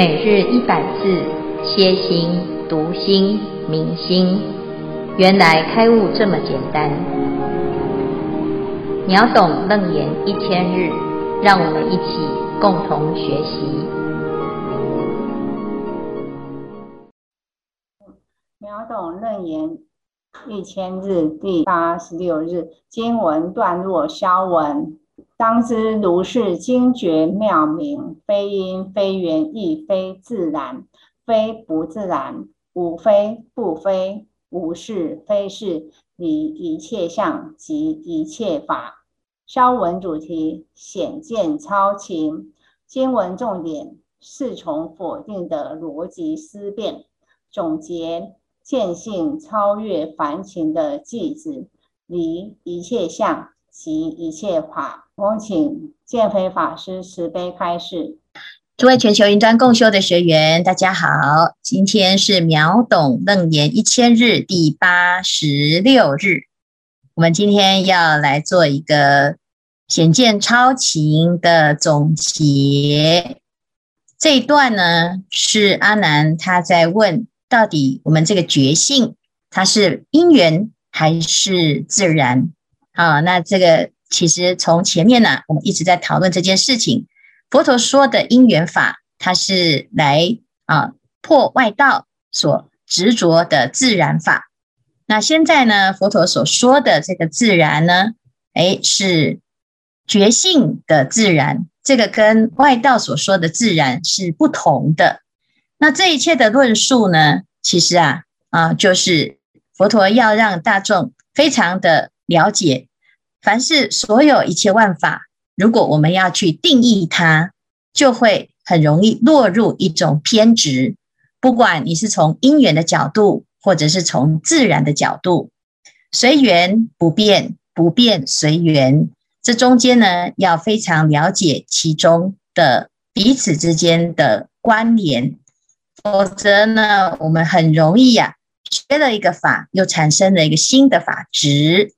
每日一百字，歇心、读心、明心，原来开悟这么简单。秒懂楞严一千日，让我们一起共同学习。秒懂楞严一千日第八十六日经文段落消文。当知如是精绝妙明，非因非缘，亦非自然，非不自然，无非不非，无是非是，离一切相及一切法。消文主题显见超情，经文重点四重否定的逻辑思辨，总结见性超越凡情的句子，离一切相及一切法。恭请见辉法师慈悲开示。诸位全球云端共修的学员，大家好，今天是秒懂楞严一千日第八十六日。我们今天要来做一个显见超情的总结。这一段呢，是阿难他在问，到底我们这个觉性，它是因缘还是自然？啊，那这个。其实从前面呢，我们一直在讨论这件事情。佛陀说的因缘法，它是来啊破外道所执着的自然法。那现在呢，佛陀所说的这个自然呢，诶，是觉性的自然，这个跟外道所说的自然是不同的。那这一切的论述呢，其实啊啊，就是佛陀要让大众非常的了解。凡是所有一切万法，如果我们要去定义它，就会很容易落入一种偏执。不管你是从因缘的角度，或者是从自然的角度，随缘不变，不变随缘，这中间呢，要非常了解其中的彼此之间的关联，否则呢，我们很容易呀、啊，学了一个法，又产生了一个新的法执。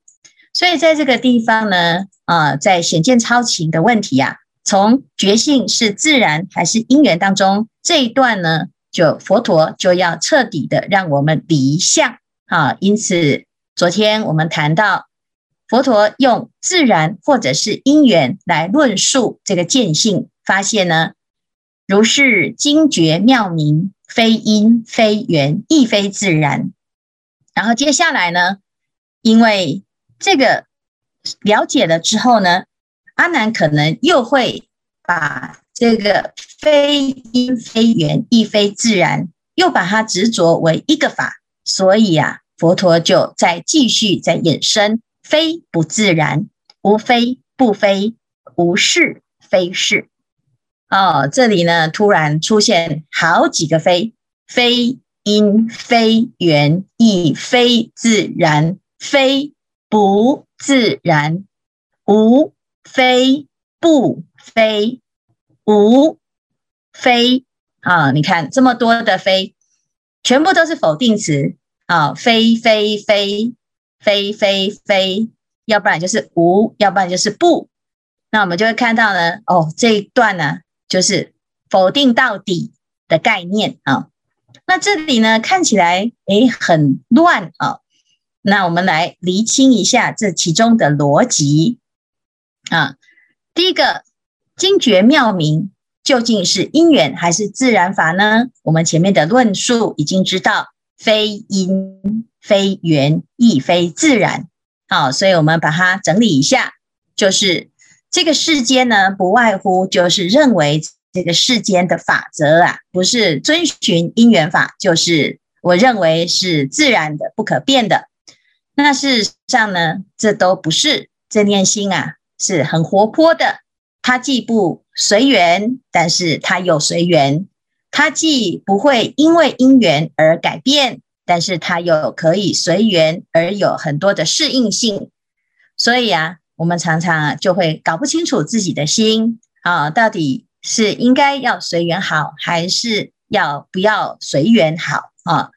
所以在这个地方呢，啊，在显见超情的问题啊，从觉性是自然还是因缘当中这一段呢，就佛陀就要彻底的让我们离相啊。因此，昨天我们谈到佛陀用自然或者是因缘来论述这个见性，发现呢，如是精绝妙明，非因非缘，亦非自然。然后接下来呢，因为这个了解了之后呢，阿难可能又会把这个非因非缘亦非自然，又把它执着为一个法，所以啊，佛陀就再继续再衍生，非不自然，无非不非，无是非是。哦，这里呢突然出现好几个非，非因非缘亦非自然，非。不自然，无非不非，无非啊！你看这么多的非，全部都是否定词啊！非非非非非非，要不然就是无，要不然就是不。那我们就会看到呢，哦，这一段呢，就是否定到底的概念啊。那这里呢，看起来诶很乱啊。那我们来厘清一下这其中的逻辑啊。第一个，精绝妙明究竟是因缘还是自然法呢？我们前面的论述已经知道，非因非缘亦非自然。好，所以我们把它整理一下，就是这个世间呢，不外乎就是认为这个世间的法则啊，不是遵循因缘法，就是我认为是自然的、不可变的。那事实上呢，这都不是正念心啊，是很活泼的。它既不随缘，但是它又随缘；它既不会因为因缘而改变，但是它又可以随缘而有很多的适应性。所以啊，我们常常就会搞不清楚自己的心啊，到底是应该要随缘好，还是要不要随缘好啊？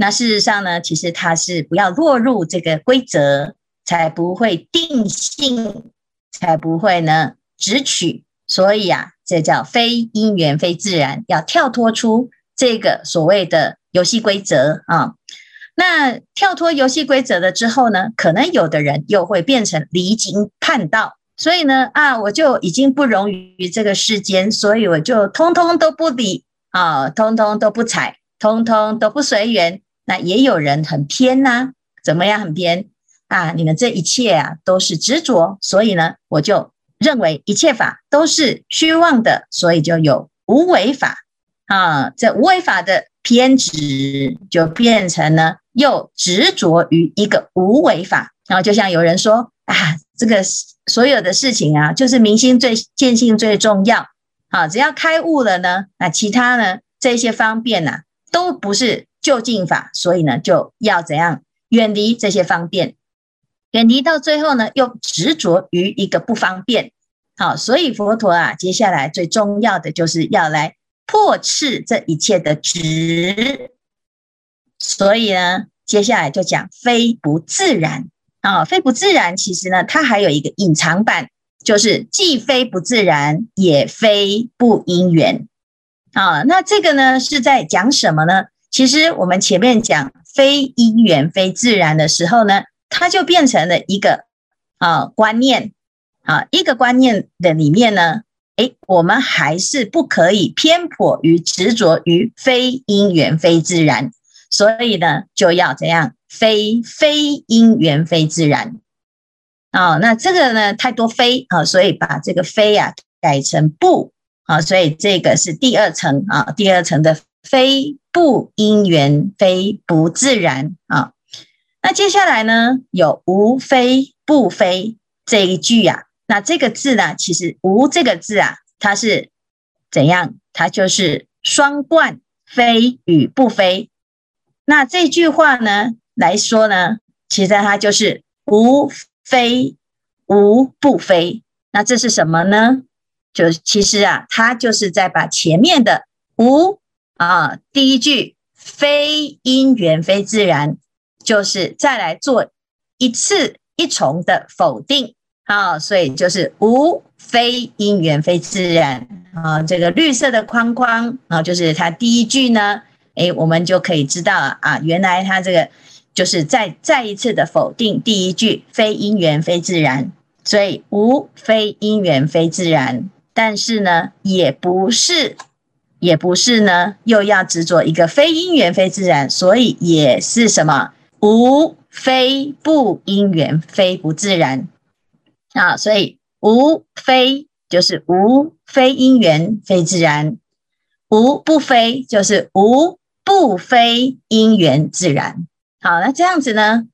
那事实上呢，其实它是不要落入这个规则，才不会定性，才不会呢执取。所以啊，这叫非因缘非自然，要跳脱出这个所谓的游戏规则啊。那跳脱游戏规则了之后呢，可能有的人又会变成离经叛道，所以呢啊，我就已经不容于这个世间，所以我就通通都不理啊，通通都不睬，通通都不随缘。那也有人很偏呐、怎么样很偏啊？你们这一切啊都是执着，所以呢，我就。认为一切法都是虚妄的，所以就有无为法啊。这无为法的偏执，就变成了又执着于一个无为法。然后就像有人说啊，这个所有的事情啊，就是明心最见性最重要。好，只要开悟了呢，那其他呢这些方便呐，都不是究竟法，所以呢就要怎样远离这些方便。远离到最后呢，又执着于一个不方便，好，所以佛陀啊，接下来最重要的就是要来破斥这一切的执。所以呢，接下来就讲非不自然啊，非不自然，其实呢，它还有一个隐藏版，就是既非不自然，也非不因缘啊。那这个呢，是在讲什么呢？其实我们前面讲非因缘非自然的时候呢。它就变成了一个啊观念啊，一个观念的里面呢，诶，我们还是不可以偏颇于执着于非因缘非自然，所以呢，就要怎样？非非因缘非自然啊，那这个呢太多非啊，所以把这个非啊改成不啊，所以这个是第二层啊，第二层的非不因缘非不自然啊。那接下来呢，有无非不非这一句啊，那这个字呢，其实无这个字啊，它是怎样？它就是双冠非与不非。那这句话呢来说呢，其实它就是无非无不非。那这是什么呢？就其实啊，它就是在把前面的无啊，第一句非因缘非自然。就是再来做一次一重的否定，好，所以就是无非因缘非自然。啊，这个绿色的框框啊，就是它第一句呢，诶，我们就可以知道了啊，原来它这个就是再再一次的否定第一句非因缘非自然，所以无非因缘非自然，但是呢，也不是，也不是呢，又要执着一个非因缘非自然，所以也是什么？无非不因缘，非不自然啊，所以无非就是无非因缘，非自然；无不非就是无不非因缘自然。好，那这样子呢？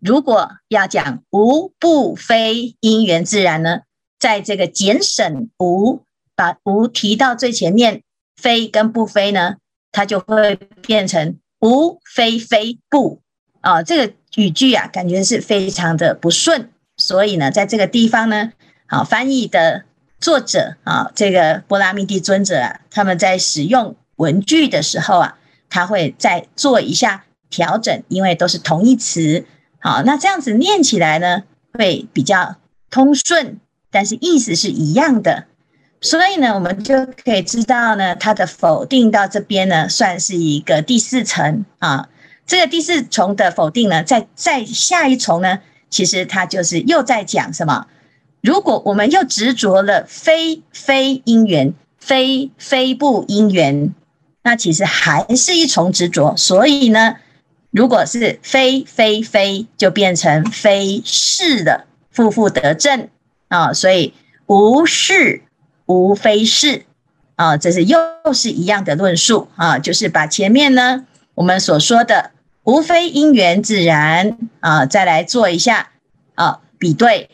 如果要讲无不非因缘自然呢，在这个简省无，把无提到最前面，非跟不非呢，它就会变成无非非不。啊，这个语句啊，感觉是非常的不顺，所以呢，在这个地方呢，好，翻译的作者啊，这个波罗蜜多尊者啊，他们在使用文句的时候啊，他会再做一下调整，因为都是同义词，好，那这样子念起来呢，会比较通顺，但是意思是一样的，所以呢，我们就可以知道呢，它的否定到这边呢，算是一个第四层啊。这个第四重的否定呢，在在下一重呢，其实它就是又在讲什么？如果我们又执着了非非因缘，非非不因缘，那其实还是一重执着。所以呢，如果是非非非，就变成非是的，负负得正啊。所以无是无非是啊，这是又是一样的论述啊，就是把前面呢我们所说的。无非因缘自然啊，再来做一下啊比对。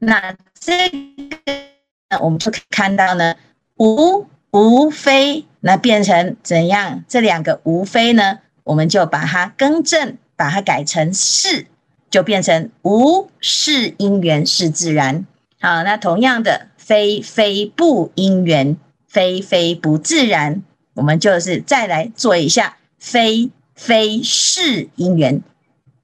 那这个我们就可以看到呢，无无非那变成怎样？这两个无非呢，我们就把它更正，把它改成是，就变成无是因缘是自然。好，那同样的，非非不因缘，非非不自然，我们就是再来做一下非。非是因缘，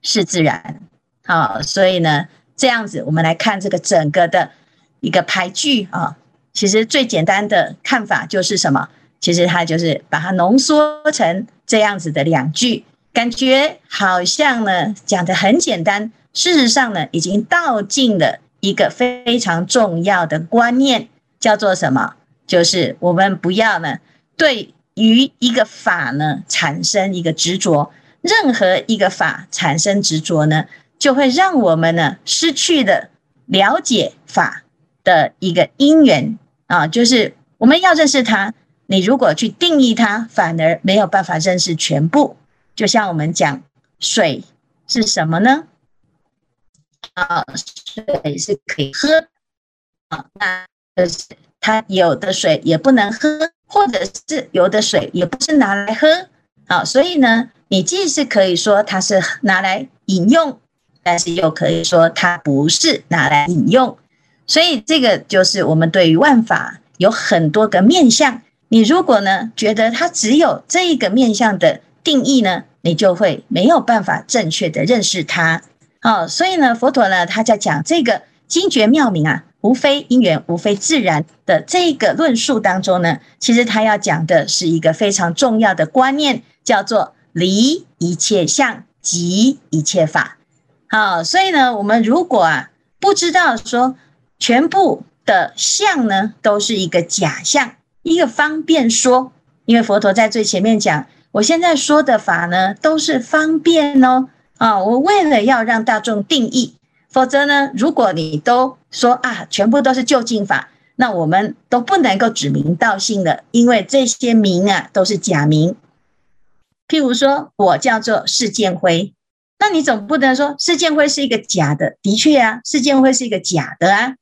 是自然。好，所以呢，这样子我们来看这个整个的一个排句啊。其实最简单的看法就是什么？其实它就是把它浓缩成这样子的两句，感觉好像呢讲的很简单，事实上呢已经道尽了一个非常重要的观念，叫做什么？就是我们不要呢对于一个法呢产生一个执着，任何一个法产生执着呢，就会让我们呢失去了了解法的一个因缘啊，就是我们要认识它。你如果去定义它，反而没有办法认识全部。就像我们讲水是什么呢？啊，水是可以喝啊，那它有的水也不能喝，或者是有的水也不是拿来喝啊。所以呢，你既是可以说它是拿来饮用，但是又可以说它不是拿来饮用。所以这个就是我们对于万法有很多个面向。你如果呢觉得它只有这一个面向的定义呢，你就会没有办法正确的认识它。好，所以呢，佛陀呢他在讲这个精绝妙明啊，无非因缘，无非自然的这个论述当中呢，其实他要讲的是一个非常重要的观念，叫做离一切相，即一切法。好，所以呢，我们如果啊不知道说全部的相呢都是一个假象。一个方便说，因为佛陀在最前面讲，我现在说的法呢，都是方便哦。啊，我为了要让大众定义，否则呢，如果你都说啊，全部都是就近法，那我们都不能够指名道姓的，因为这些名啊都是假名。譬如说我叫做释建辉，那你总不能说释建辉是一个假的，的确啊，释建辉是一个假的啊。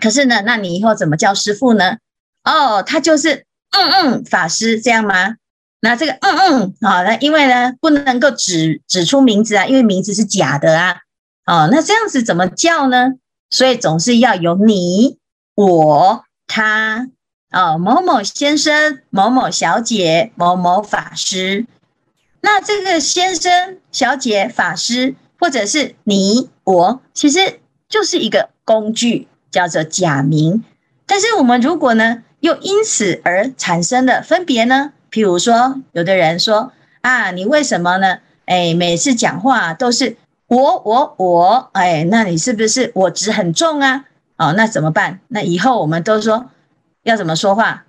可是呢，那你以后怎么叫师父呢？哦，他就是嗯嗯法师这样吗？那这个嗯嗯好，那因为呢不能够指指出名字啊，因为名字是假的啊。哦，那这样子怎么叫呢？所以总是要有你、我、他哦，某某先生、某某小姐、某某法师。那这个先生、小姐、法师，或者是你、我，其实就是一个工具，叫做假名。但是我们如果呢，又因此而产生的分别呢？譬如说，有的人说啊，你为什么呢？哎，每次讲话都是我我我，哎，那你是不是我执很重啊？哦，那怎么办？那以后我们都说要怎么说话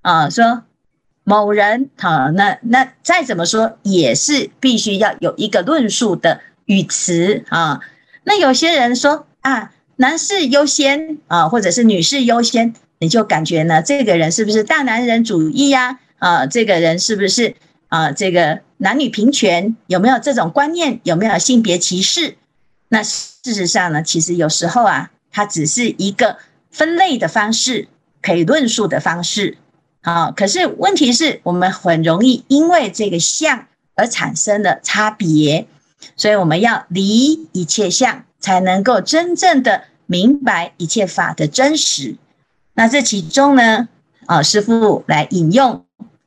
啊？说某人好，那那再怎么说也是必须要有一个论述的语词啊。那有些人说啊，男士优先啊，或者是女士优先。你就感觉呢，这个人是不是大男人主义呀？啊，啊这个人是不是啊？这个男女平权有没有这种观念？有没有性别歧视？那事实上呢，其实有时候啊，它只是一个分类的方式，可以论述的方式。好，可是问题是我们很容易因为这个相而产生了差别，所以我们要离一切相，才能够真正的明白一切法的真实。那这其中呢，啊，师父来引用《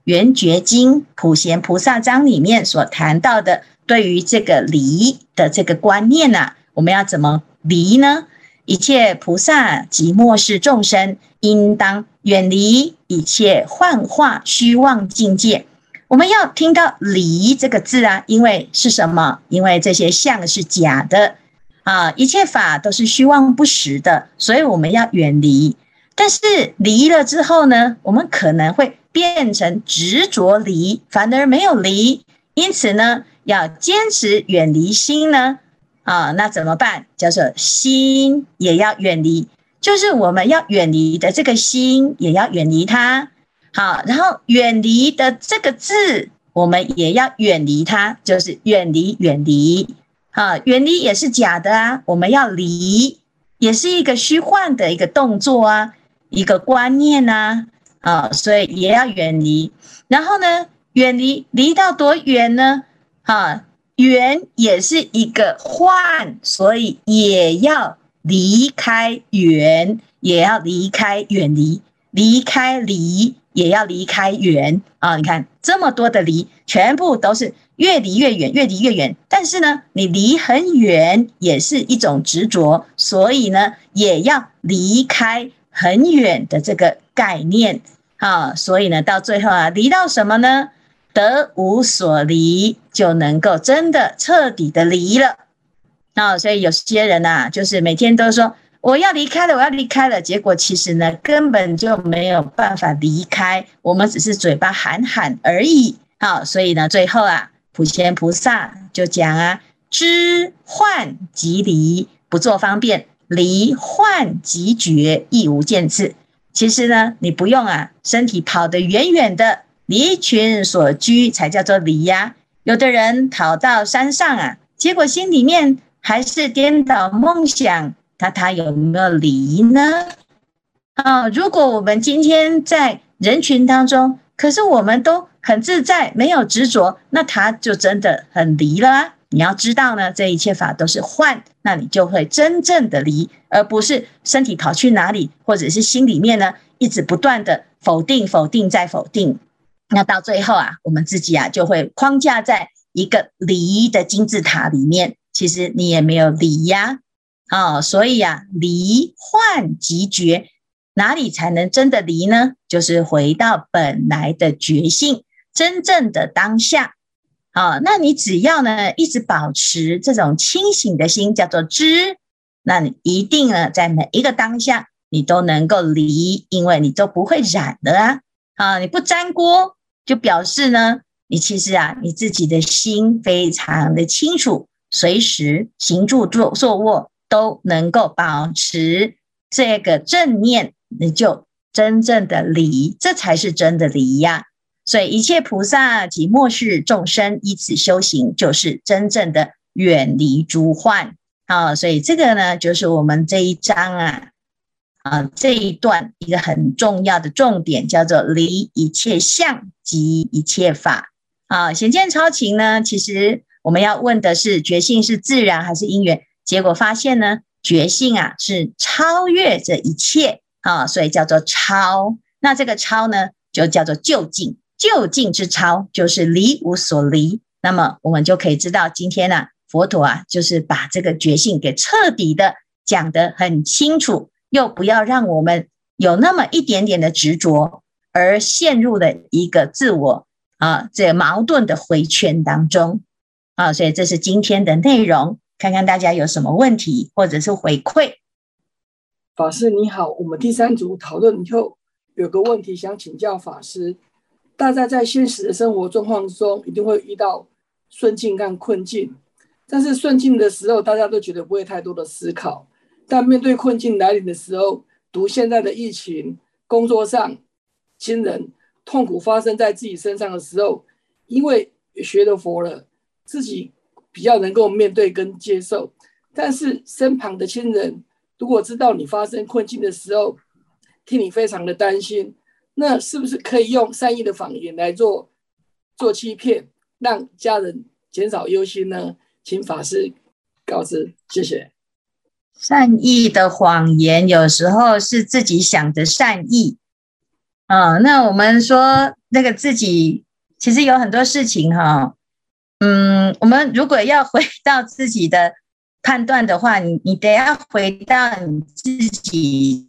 圆觉经》普贤菩萨章里面所谈到的，对于这个离的这个观念呢、啊，我们要怎么离呢？一切菩萨及末世众生，应当远离一切幻化虚妄境界。我们要听到“离”这个字啊，因为是什么？因为这些相是假的啊，一切法都是虚妄不实的，所以我们要远离。但是离了之后呢，我们可能会变成执着离，反而没有离。因此呢，要坚持远离心呢，啊，那怎么办？叫做心也要远离，就是我们要远离的这个心也要远离它。好，然后远离的这个字，我们也要远离它，就是远离远离。好，远离也是假的啊，我们要离，也是一个虚幻的一个动作啊。一个观念呐，啊，啊所以也要远离。然后呢，远离离到多远呢？啊，远也是一个幻，所以也要离开远，也要离开远离，离开离也要离开远啊！你看这么多的离，全部都是越离越远，越离越远。但是呢，你离很远也是一种执着，所以呢，也要离开。很远的这个概念啊，所以呢，到最后啊，离到什么呢？得无所离，就能够真的彻底的离了。啊，所以有些人呐，就是每天都说我要离开了，我要离开了，结果其实呢，根本就没有办法离开，我们只是嘴巴喊喊而已。好，所以呢，最后啊，普贤菩萨就讲啊，知幻即离，不作方便。离幻即觉，亦无见次。其实呢，你不用啊，身体跑得远远的，离群所居才叫做离呀。有的人跑到山上啊，结果心里面还是颠倒梦想，他他有没有离呢？啊，如果我们今天在人群当中，可是我们都很自在，没有执着，那他就真的很离了。你要知道呢，这一切法都是幻，那你就会真正的离，而不是身体跑去哪里，或者是心里面呢一直不断的否定、否定再否定。那到最后啊，我们自己啊就会框架在一个离的金字塔里面，其实你也没有离呀。啊、哦，所以啊，离幻即觉，哪里才能真的离呢？就是回到本来的觉性，真正的当下。好，那你只要呢一直保持这种清醒的心，叫做知，那你一定呢在每一个当下你都能够离，因为你都不会染的啊。啊，你不沾锅，就表示呢你其实啊你自己的心非常的清楚，随时行住坐坐卧都能够保持这个正念，你就真正的离，这才是真的离呀。所以一切菩萨及末世众生依此修行，就是真正的远离诸幻。啊，所以这个呢，就是我们这一章啊，啊这一段一个很重要的重点，叫做离一切相及一切法。啊，显见超情呢，其实我们要问的是觉性是自然还是因缘？结果发现呢，觉性啊是超越这一切啊，所以叫做超。那这个超呢，就叫做究竟。究竟之超就是离无所离，那么我们就可以知道，今天呢、啊，佛陀啊，就是把这个觉性给彻底的讲得很清楚，又不要让我们有那么一点点的执着，而陷入了一个自我啊这、矛盾的回圈当中啊，所以这是今天的内容，看看大家有什么问题或者是回馈。法师你好，我们第三组讨论以后有个问题想请教法师。大家在现实的生活状况中，一定会遇到顺境跟困境。但是顺境的时候，大家都觉得不会太多的思考；但面对困境来临的时候，读现在的疫情、工作上、亲人痛苦发生在自己身上的时候，因为学了佛了，自己比较能够面对跟接受。但是身旁的亲人，如果知道你发生困境的时候，替你非常的担心。那是不是可以用善意的谎言来做做欺骗，让家人减少忧心呢？请法师告知，谢谢。善意的谎言有时候是自己想的善意，啊、那我们说那个自己其实有很多事情哈、嗯，我们如果要回到自己的判断的话，你你得要回到你自己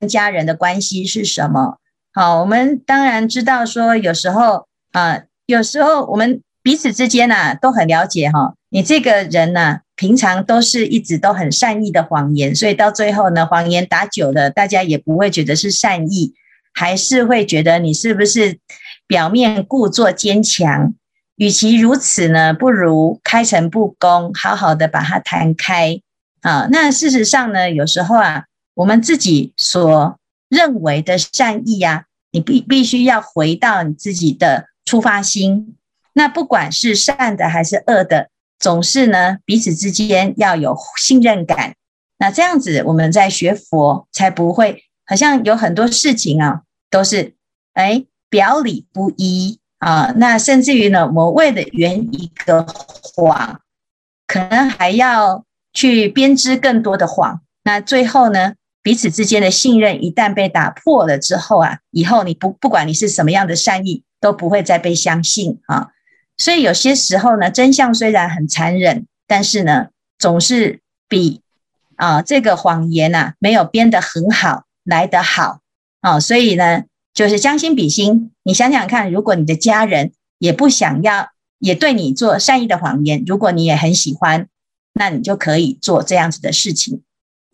跟家人的关系是什么？好，我们当然知道说，有时候啊，有时候我们彼此之间呐都很了解哈。你这个人呐，平常都是一直都很善意的谎言，所以到最后呢，谎言打久了，大家也不会觉得是善意，还是会觉得你是不是表面故作坚强？与其如此呢，不如开诚布公，好好的把它谈开啊。那事实上呢，有时候啊，我们自己所认为的善意呀、啊，你必必须要回到你自己的出发心。那不管是善的还是恶的，总是呢彼此之间要有信任感。那这样子，我们在学佛才不会好像有很多事情啊，都是哎表里不一啊。那甚至于呢，我为了圆一个谎，可能还要去编织更多的谎。那最后呢，彼此之间的信任一旦被打破了之后啊，以后你不不管你是什么样的善意，都不会再被相信啊。所以有些时候呢，真相虽然很残忍，但是呢，总是比啊这个谎言呐、啊、没有编得很好来得好啊。所以呢，就是将心比心，你想想看，如果你的家人也不想要，也对你做善意的谎言，如果你也很喜欢，那你就可以做这样子的事情。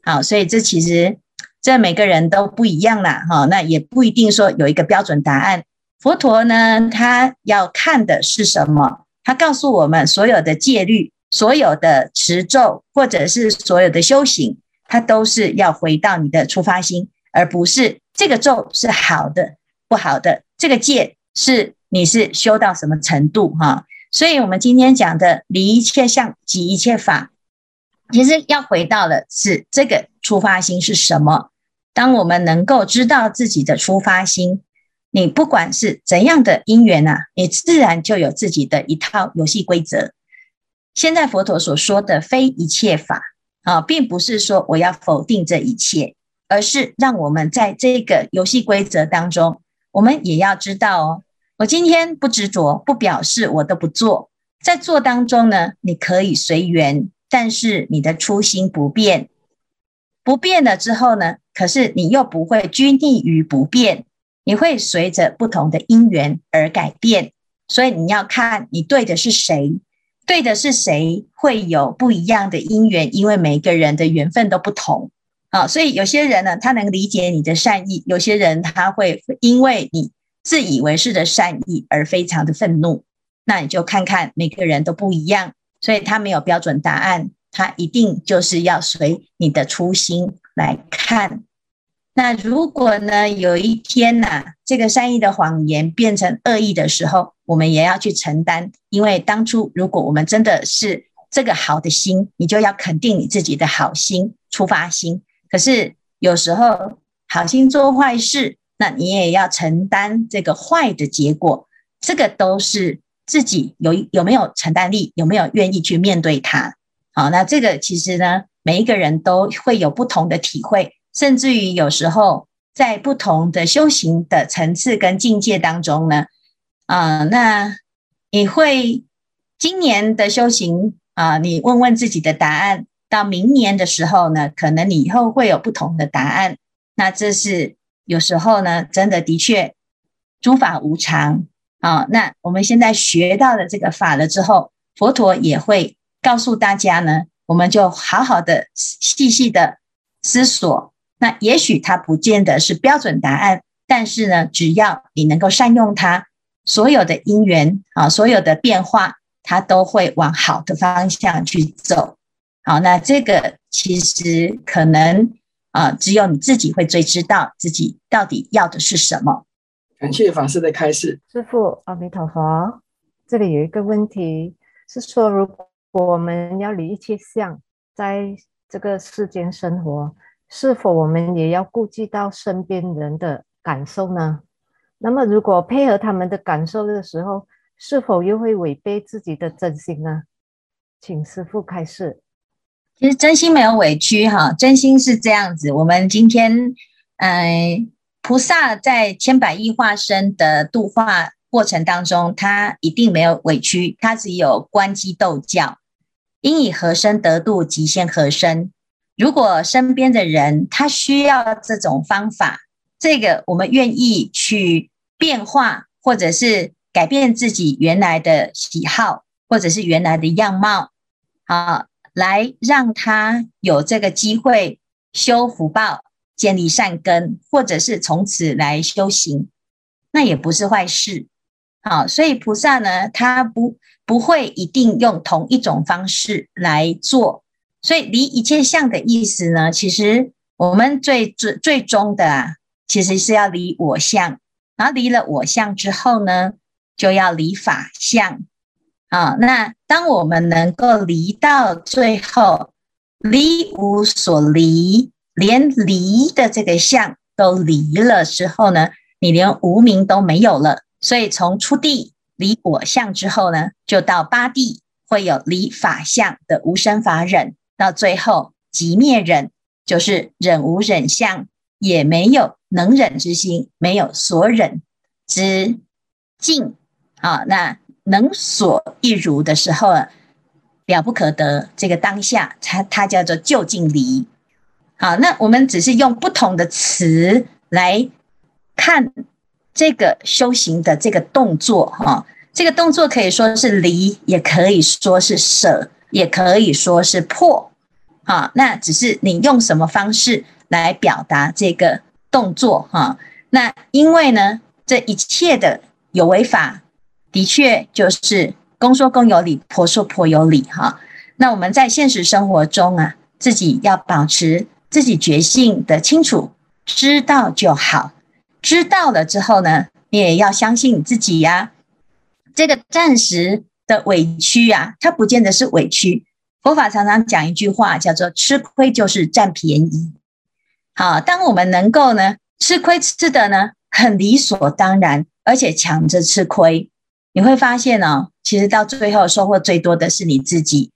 好，所以这其实这每个人都不一样啦，哈，那也不一定说有一个标准答案。佛陀呢，他要看的是什么？他告诉我们，所有的戒律、所有的持咒，或者是所有的修行，它都是要回到你的出发心，而不是这个咒是好的、不好的，这个戒是你是修到什么程度，哈。所以，我们今天讲的离一切相，即一切法，其实要回到的是这个出发心是什么。当我们能够知道自己的出发心，你不管是怎样的因缘啊，你自然就有自己的一套游戏规则。现在佛陀所说的非一切法啊，并不是说我要否定这一切，而是让我们在这个游戏规则当中，我们也要知道哦。我今天不执着，不表示我都不做。在做当中呢，你可以随缘，但是你的初心不变。不变了之后呢，可是你又不会拘泥于不变，你会随着不同的因缘而改变。所以你要看你对的是谁，对的是谁，会有不一样的因缘，因为每个人的缘分都不同。啊，所以有些人呢，他能理解你的善意；有些人他会因为你。自以为是的善意而非常的愤怒，那你就看看每个人都不一样，所以他没有标准答案，他一定就是要随你的初心来看。那如果呢，有一天呐、啊，这个善意的谎言变成恶意的时候，我们也要去承担，因为当初如果我们真的是这个好的心，你就要肯定你自己的好心出发心。可是有时候好心做坏事。那你也要承担这个坏的结果，这个都是自己有有没有承担力，有没有愿意去面对它。好，那这个其实呢，每一个人都会有不同的体会，甚至于有时候在不同的修行的层次跟境界当中呢，啊、呃，那你会今年的修行啊、你问问自己的答案，到明年的时候呢，可能你以后会有不同的答案。那这是。有时候呢，真的的确，诸法无常啊。那我们现在学到了这个法了之后，佛陀也会告诉大家呢，我们就好好的细细的思索。那也许它不见得是标准答案，但是呢，只要你能够善用它，所有的因缘啊，所有的变化，它都会往好的方向去走。好，那这个其实可能。啊，只有你自己会最知道自己到底要的是什么。感谢法师的开示。师父，阿弥陀佛。这里有一个问题是说，如果我们要离一切相，在这个世间生活，是否我们也要顾及到身边人的感受呢？那么，如果配合他们的感受的时候，是否又会违背自己的真心呢？请师父开示。其实真心没有委屈哈，真心是这样子。我们今天，嗯，菩萨在千百亿化身的度化过程当中，他一定没有委屈，他只有观机斗教，应以何身得度，即现何身。如果身边的人他需要这种方法，这个我们愿意去变化，或者是改变自己原来的喜好，或者是原来的样貌，啊。来让他有这个机会修福报、建立善根，或者是从此来修行，那也不是坏事。好，所以菩萨呢，他不不会一定用同一种方式来做。所以离一切相的意思呢，其实我们最最最终的啊，其实是要离我相。然后离了我相之后呢，就要离法相。啊，那当我们能够离到最后，离无所离，连离的这个相都离了之后呢，你连无明都没有了。所以从出地离我相之后呢，就到八地会有离法相的无生法忍，到最后即灭忍，就是忍无忍相，也没有能忍之心，没有所忍之境。啊，那。能所一如的时候，了不可得。这个当下，它它叫做究竟离。好，那我们只是用不同的词来看这个修行的这个动作哈。这个动作可以说是离，也可以说是舍，也可以说是破。好，那只是你用什么方式来表达这个动作哈。那因为呢，这一切的有为法，的确就是公说公有理，婆说婆有理哈。那我们在现实生活中啊，自己要保持自己觉性的清楚，知道就好。知道了之后呢，你也要相信你自己呀。这个暂时的委屈啊，它不见得是委屈。佛法常常讲一句话，叫做“吃亏就是占便宜”。好，当我们能够呢吃亏吃的呢很理所当然，而且抢着吃亏，你会发现哦，其实到最后收获最多的是你自己。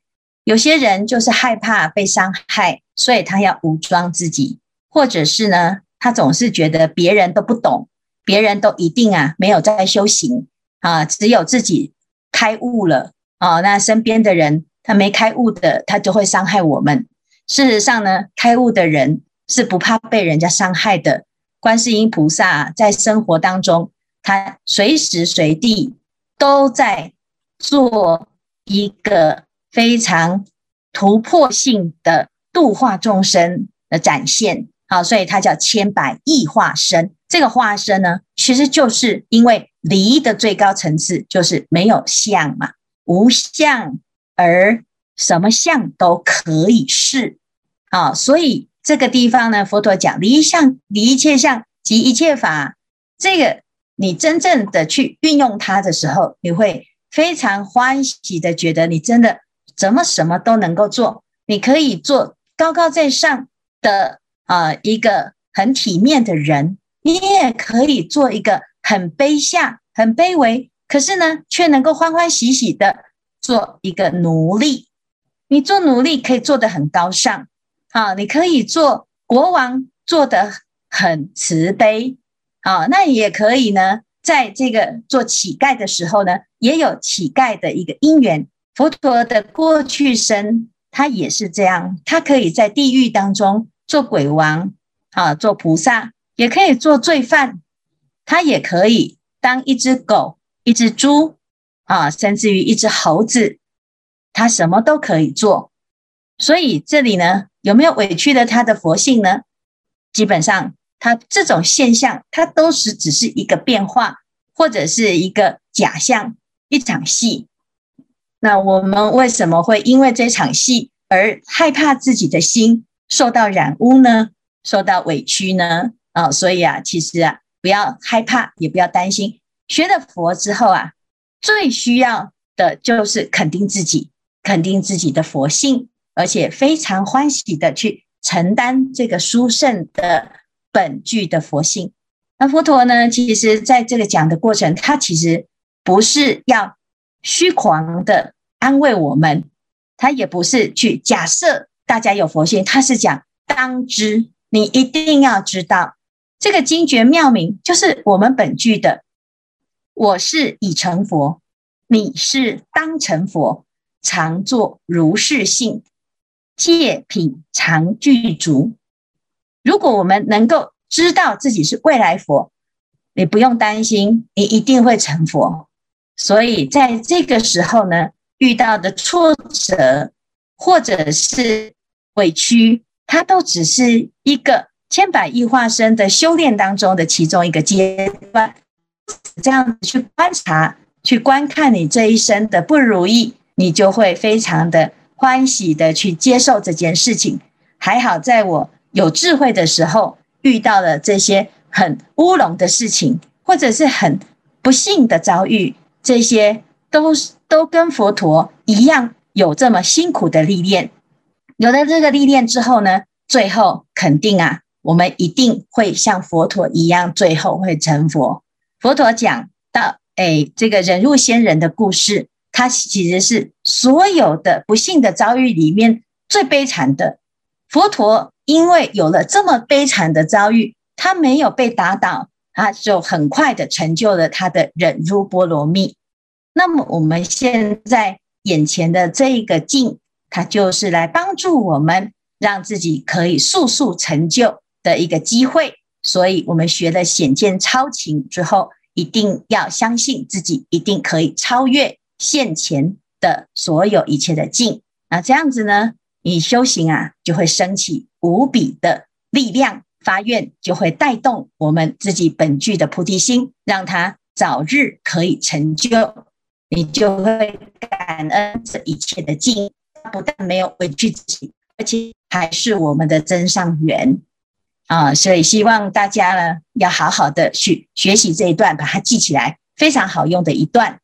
有些人就是害怕被伤害，所以他要武装自己，或者是呢，他总是觉得别人都不懂，别人都一定啊没有在修行啊，只有自己开悟了啊，那身边的人。他没开悟的，他就会伤害我们。事实上呢，开悟的人是不怕被人家伤害的。观世音菩萨在生活当中，他随时随地都在做一个非常突破性的度化众生的展现。好，所以它叫千百亿化身。这个化身呢，其实就是因为离的最高层次就是没有相嘛，无相。而什么相都可以是啊，所以这个地方呢，佛陀讲离相离一切相及一切法，这个你真正的去运用它的时候，你会非常欢喜的觉得你真的怎么什么都能够做，你可以做高高在上的啊一个很体面的人，你也可以做一个很卑下、很卑微，可是呢，却能够欢欢喜喜的。做一个奴隶，你做奴隶可以做得很高尚，啊，你可以做国王，做得很慈悲，啊，那也可以呢。在这个做乞丐的时候呢，也有乞丐的一个因缘。佛陀的过去生，他也是这样，他可以在地狱当中做鬼王，啊，做菩萨，也可以做罪犯，他也可以当一只狗，一只猪。啊，甚至于一只猴子，他什么都可以做。所以这里呢，有没有委屈了他的佛性呢？基本上，他这种现象，它都是只是一个变化，或者是一个假象，一场戏。那我们为什么会因为这场戏而害怕自己的心受到染污呢？受到委屈呢？啊，所以啊，其实啊，不要害怕，也不要担心。学了佛之后啊。最需要的就是肯定自己，肯定自己的佛性，而且非常欢喜的去承担这个殊胜的本具的佛性。那佛陀呢，其实在这个讲的过程，他其实不是要虚狂的安慰我们，他也不是去假设大家有佛性，他是讲当知，你一定要知道这个精绝妙明就是我们本具的。我是已成佛，你是当成佛，常作如是性，戒品常具足。如果我们能够知道自己是未来佛，你不用担心，你一定会成佛。所以在这个时候呢，遇到的挫折或者是委屈，它都只是一个千百亿化身的修炼当中的其中一个阶段。这样子去观察、去观看你这一生的不如意，你就会非常的欢喜的去接受这件事情。还好，在我有智慧的时候，遇到了这些很乌龙的事情，或者是很不幸的遭遇，这些都都跟佛陀一样，有这么辛苦的历练。有了这个历练之后呢，最后肯定啊，我们一定会像佛陀一样，最后会成佛。佛陀讲到，哎，这个忍辱仙人的故事，它其实是所有的不幸的遭遇里面最悲惨的。佛陀因为有了这么悲惨的遭遇，他没有被打倒，他就很快的成就了他的忍辱波罗蜜。那么我们现在眼前的这个境，它就是来帮助我们让自己可以速速成就的一个机会。所以，我们学了显见超情之后，一定要相信自己一定可以超越现前的所有一切的境。那这样子呢，你修行啊，就会升起无比的力量，发愿就会带动我们自己本具的菩提心，让它早日可以成就。你就会感恩这一切的境，不但没有委屈自己，而且还是我们的增上缘啊！所以希望大家呢，要好好的去学习这一段，把它记起来，非常好用的一段。